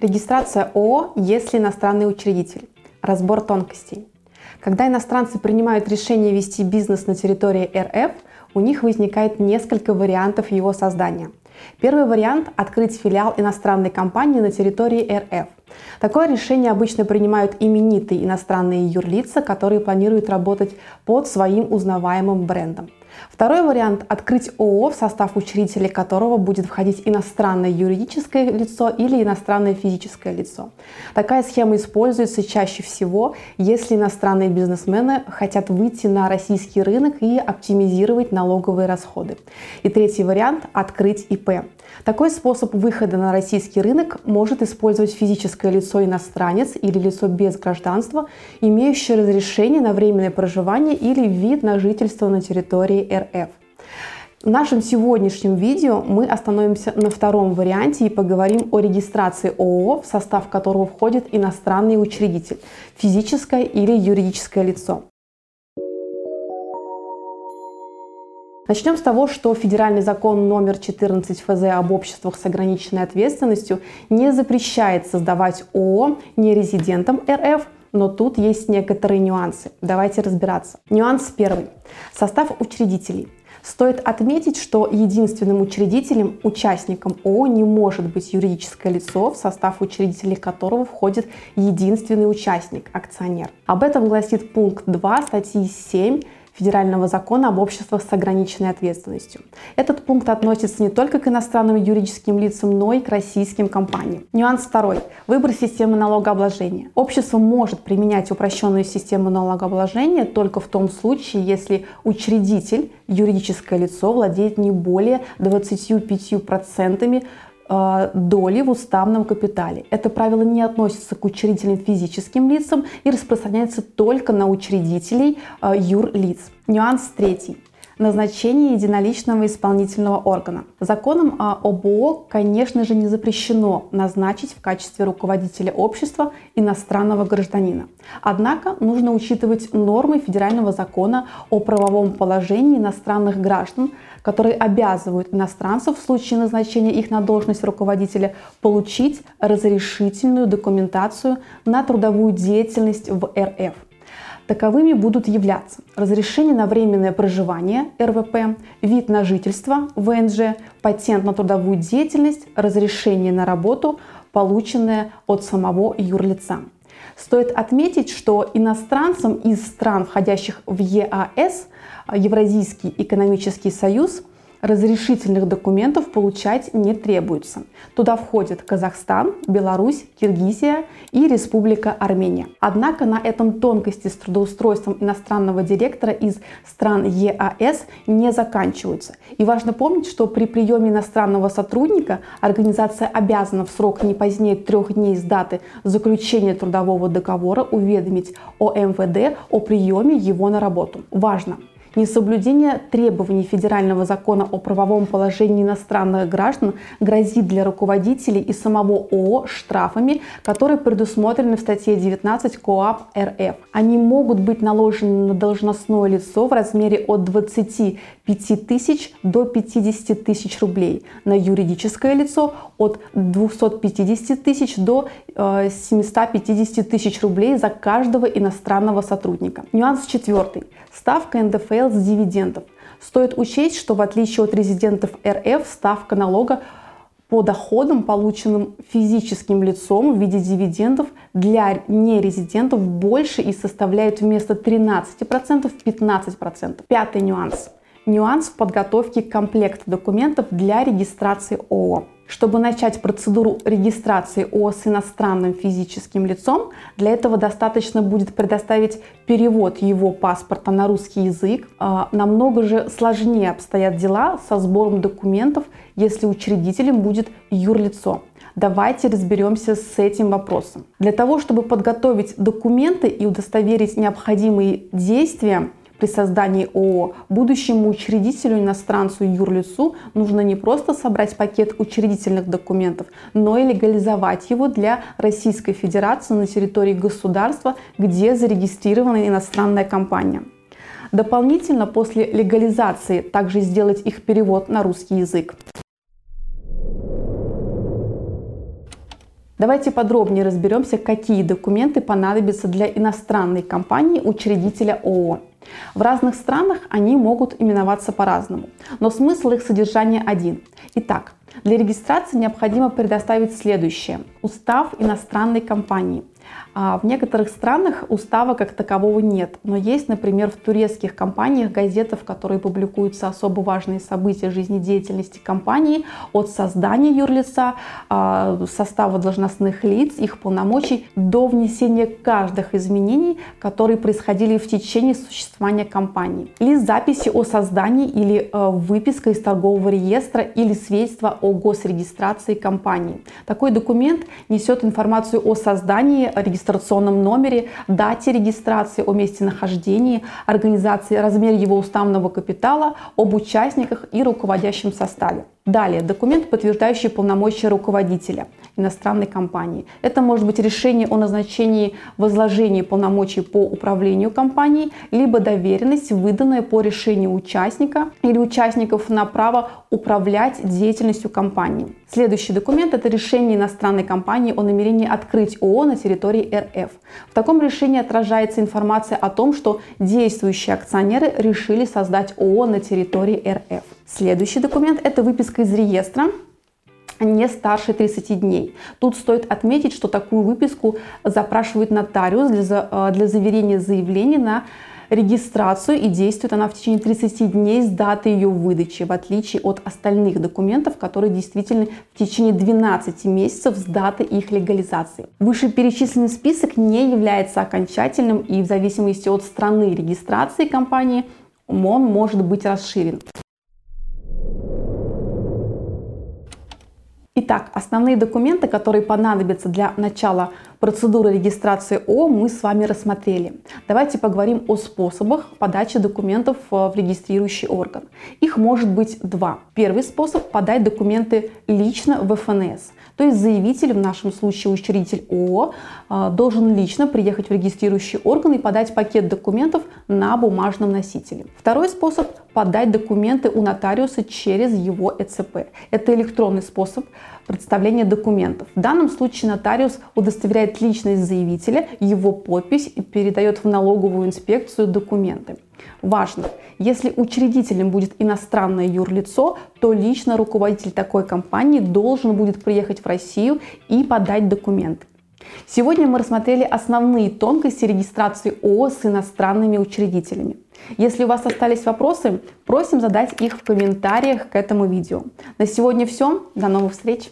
Регистрация ООО, если иностранный учредитель. Разбор тонкостей. Когда иностранцы принимают решение вести бизнес на территории РФ, у них возникает несколько вариантов его создания. Первый вариант – открыть филиал иностранной компании на территории РФ. Такое решение обычно принимают именитые иностранные юрлица, которые планируют работать под своим узнаваемым брендом. Второй вариант – открыть ООО, в состав учредителей которого будет входить иностранное юридическое лицо или иностранное физическое лицо. Такая схема используется чаще всего, если иностранные бизнесмены хотят выйти на российский рынок и оптимизировать налоговые расходы. И третий вариант – открыть ИП. Такой способ выхода на российский рынок может использовать физическое лицо иностранец или лицо без гражданства, имеющее разрешение на временное проживание или вид на жительство на территории РФ. В нашем сегодняшнем видео мы остановимся на втором варианте и поговорим о регистрации ООО, в состав которого входит иностранный учредитель, физическое или юридическое лицо. Начнем с того, что федеральный закон номер 14 ФЗ об обществах с ограниченной ответственностью не запрещает создавать ООО нерезидентам РФ, но тут есть некоторые нюансы. Давайте разбираться. Нюанс первый. Состав учредителей. Стоит отметить, что единственным учредителем, участником ООО не может быть юридическое лицо, в состав учредителей которого входит единственный участник, акционер. Об этом гласит пункт 2 статьи 7 Федерального закона об обществах с ограниченной ответственностью. Этот пункт относится не только к иностранным юридическим лицам, но и к российским компаниям. Нюанс второй. Выбор системы налогообложения. Общество может применять упрощенную систему налогообложения только в том случае, если учредитель, юридическое лицо, владеет не более 25% Э, доли в уставном капитале. Это правило не относится к учредителям физическим лицам и распространяется только на учредителей э, юрлиц. Нюанс третий назначение единоличного исполнительного органа. Законом об ООО, конечно же, не запрещено назначить в качестве руководителя общества иностранного гражданина. Однако нужно учитывать нормы федерального закона о правовом положении иностранных граждан, которые обязывают иностранцев в случае назначения их на должность руководителя получить разрешительную документацию на трудовую деятельность в РФ. Таковыми будут являться разрешение на временное проживание РВП, вид на жительство ВНЖ, патент на трудовую деятельность, разрешение на работу, полученное от самого юрлица. Стоит отметить, что иностранцам из стран, входящих в ЕАС, Евразийский экономический союз – разрешительных документов получать не требуется. Туда входят Казахстан, Беларусь, Киргизия и Республика Армения. Однако на этом тонкости с трудоустройством иностранного директора из стран ЕАС не заканчиваются. И важно помнить, что при приеме иностранного сотрудника организация обязана в срок не позднее трех дней с даты заключения трудового договора уведомить о МВД о приеме его на работу. Важно! Несоблюдение требований федерального закона о правовом положении иностранных граждан грозит для руководителей и самого ООО штрафами, которые предусмотрены в статье 19 КоАП РФ. Они могут быть наложены на должностное лицо в размере от 25 тысяч до 50 тысяч рублей, на юридическое лицо от 250 тысяч до 750 э, тысяч рублей за каждого иностранного сотрудника. Нюанс четвертый. Ставка НДФЛ с дивидендов. Стоит учесть, что в отличие от резидентов РФ, ставка налога по доходам, полученным физическим лицом в виде дивидендов для нерезидентов больше и составляет вместо 13% 15%. Пятый нюанс. Нюанс в подготовке комплекта документов для регистрации ООО. Чтобы начать процедуру регистрации ООО с иностранным физическим лицом, для этого достаточно будет предоставить перевод его паспорта на русский язык. А, намного же сложнее обстоят дела со сбором документов, если учредителем будет юрлицо. Давайте разберемся с этим вопросом. Для того, чтобы подготовить документы и удостоверить необходимые действия, при создании ООО будущему учредителю, иностранцу юрлицу нужно не просто собрать пакет учредительных документов, но и легализовать его для Российской Федерации на территории государства, где зарегистрирована иностранная компания. Дополнительно после легализации также сделать их перевод на русский язык. Давайте подробнее разберемся, какие документы понадобятся для иностранной компании учредителя ООО. В разных странах они могут именоваться по-разному, но смысл их содержания один. Итак, для регистрации необходимо предоставить следующее. Устав иностранной компании – в некоторых странах устава как такового нет, но есть, например, в турецких компаниях газетах, в которые публикуются особо важные события жизнедеятельности компании от создания юрлица, а, состава должностных лиц, их полномочий до внесения каждых изменений, которые происходили в течение существования компании. Или записи о создании или э, выписка из торгового реестра или свидетельство о госрегистрации компании. Такой документ несет информацию о создании регистрационном номере, дате регистрации, о месте нахождения, организации, размере его уставного капитала, об участниках и руководящем составе. Далее, документ, подтверждающий полномочия руководителя иностранной компании. Это может быть решение о назначении возложения полномочий по управлению компанией, либо доверенность, выданная по решению участника или участников на право управлять деятельностью компании. Следующий документ – это решение иностранной компании о намерении открыть ООО на территории РФ. В таком решении отражается информация о том, что действующие акционеры решили создать ООО на территории РФ. Следующий документ – это выписка из реестра не старше 30 дней. Тут стоит отметить, что такую выписку запрашивает нотариус для, э, для заверения заявления на регистрацию и действует она в течение 30 дней с даты ее выдачи, в отличие от остальных документов, которые действительно в течение 12 месяцев с даты их легализации. Вышеперечисленный список не является окончательным и в зависимости от страны регистрации компании он может быть расширен. Итак, основные документы, которые понадобятся для начала процедуры регистрации О, мы с вами рассмотрели. Давайте поговорим о способах подачи документов в регистрирующий орган. Их может быть два. Первый способ – подать документы лично в ФНС. То есть заявитель, в нашем случае учредитель ООО, а, должен лично приехать в регистрирующий орган и подать пакет документов на бумажном носителе. Второй способ – подать документы у нотариуса через его ЭЦП. Это электронный способ представления документов. В данном случае нотариус удостоверяет личность заявителя, его подпись и передает в налоговую инспекцию документы. Важно, если учредителем будет иностранное юрлицо, то лично руководитель такой компании должен будет приехать в Россию и подать документы. Сегодня мы рассмотрели основные тонкости регистрации ООО с иностранными учредителями. Если у вас остались вопросы, просим задать их в комментариях к этому видео. На сегодня все. До новых встреч!